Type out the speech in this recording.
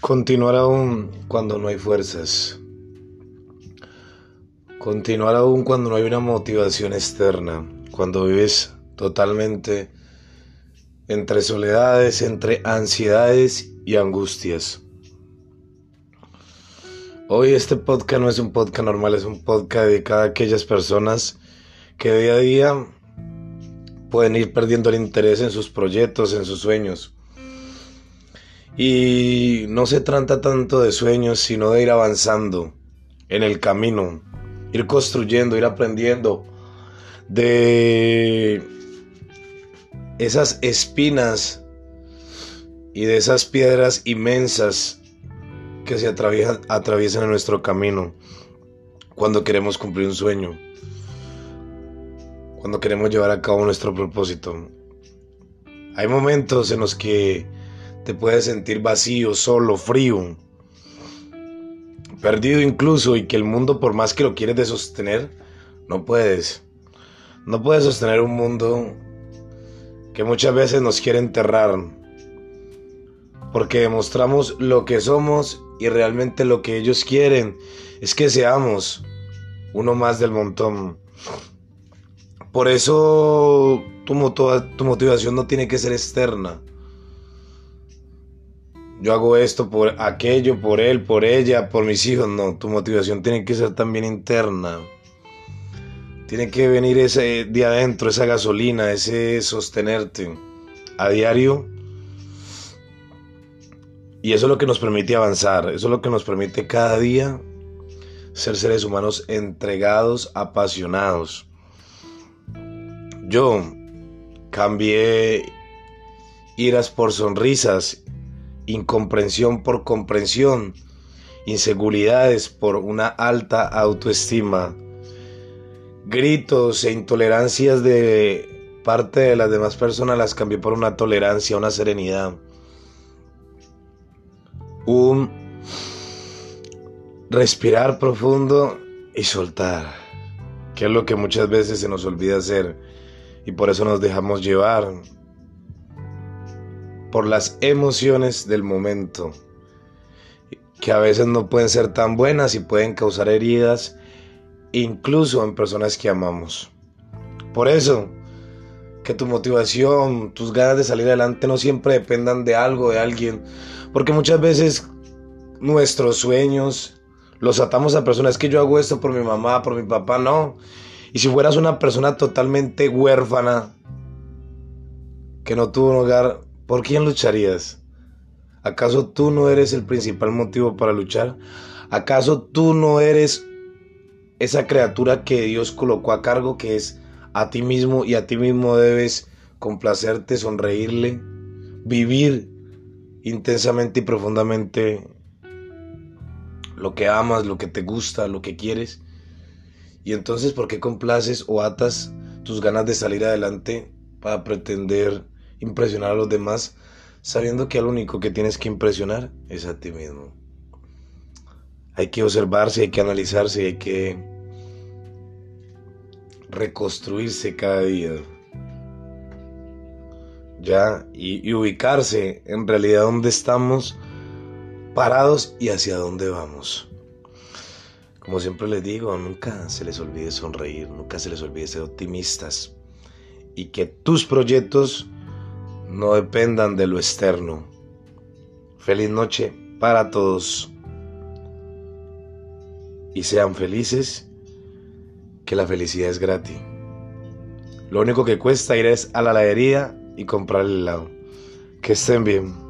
Continuar aún cuando no hay fuerzas. Continuar aún cuando no hay una motivación externa. Cuando vives totalmente entre soledades, entre ansiedades y angustias. Hoy este podcast no es un podcast normal, es un podcast dedicado a aquellas personas que día a día pueden ir perdiendo el interés en sus proyectos, en sus sueños y no se trata tanto de sueños, sino de ir avanzando en el camino, ir construyendo, ir aprendiendo de esas espinas y de esas piedras inmensas que se atraviesan, en nuestro camino cuando queremos cumplir un sueño, cuando queremos llevar a cabo nuestro propósito. Hay momentos en los que te puedes sentir vacío, solo, frío, perdido incluso y que el mundo por más que lo quieres de sostener, no puedes. No puedes sostener un mundo que muchas veces nos quiere enterrar. Porque demostramos lo que somos y realmente lo que ellos quieren es que seamos uno más del montón. Por eso tu, tu motivación no tiene que ser externa. Yo hago esto por aquello, por él, por ella, por mis hijos. No, tu motivación tiene que ser también interna. Tiene que venir ese de adentro, esa gasolina, ese sostenerte a diario. Y eso es lo que nos permite avanzar, eso es lo que nos permite cada día ser seres humanos entregados, apasionados. Yo cambié iras por sonrisas incomprensión por comprensión, inseguridades por una alta autoestima, gritos e intolerancias de parte de las demás personas las cambié por una tolerancia, una serenidad, un respirar profundo y soltar, que es lo que muchas veces se nos olvida hacer y por eso nos dejamos llevar por las emociones del momento, que a veces no pueden ser tan buenas y pueden causar heridas, incluso en personas que amamos. Por eso, que tu motivación, tus ganas de salir adelante no siempre dependan de algo, de alguien, porque muchas veces nuestros sueños los atamos a personas que yo hago esto por mi mamá, por mi papá, no. Y si fueras una persona totalmente huérfana, que no tuvo un hogar, ¿Por quién lucharías? ¿Acaso tú no eres el principal motivo para luchar? ¿Acaso tú no eres esa criatura que Dios colocó a cargo que es a ti mismo y a ti mismo debes complacerte, sonreírle, vivir intensamente y profundamente lo que amas, lo que te gusta, lo que quieres? Y entonces, ¿por qué complaces o atas tus ganas de salir adelante para pretender impresionar a los demás sabiendo que al único que tienes que impresionar es a ti mismo. Hay que observarse, hay que analizarse, hay que reconstruirse cada día. Ya, y, y ubicarse en realidad donde estamos parados y hacia dónde vamos. Como siempre les digo, nunca se les olvide sonreír, nunca se les olvide ser optimistas y que tus proyectos no dependan de lo externo. Feliz noche para todos y sean felices, que la felicidad es gratis. Lo único que cuesta ir es a la heladería y comprar el helado. Que estén bien.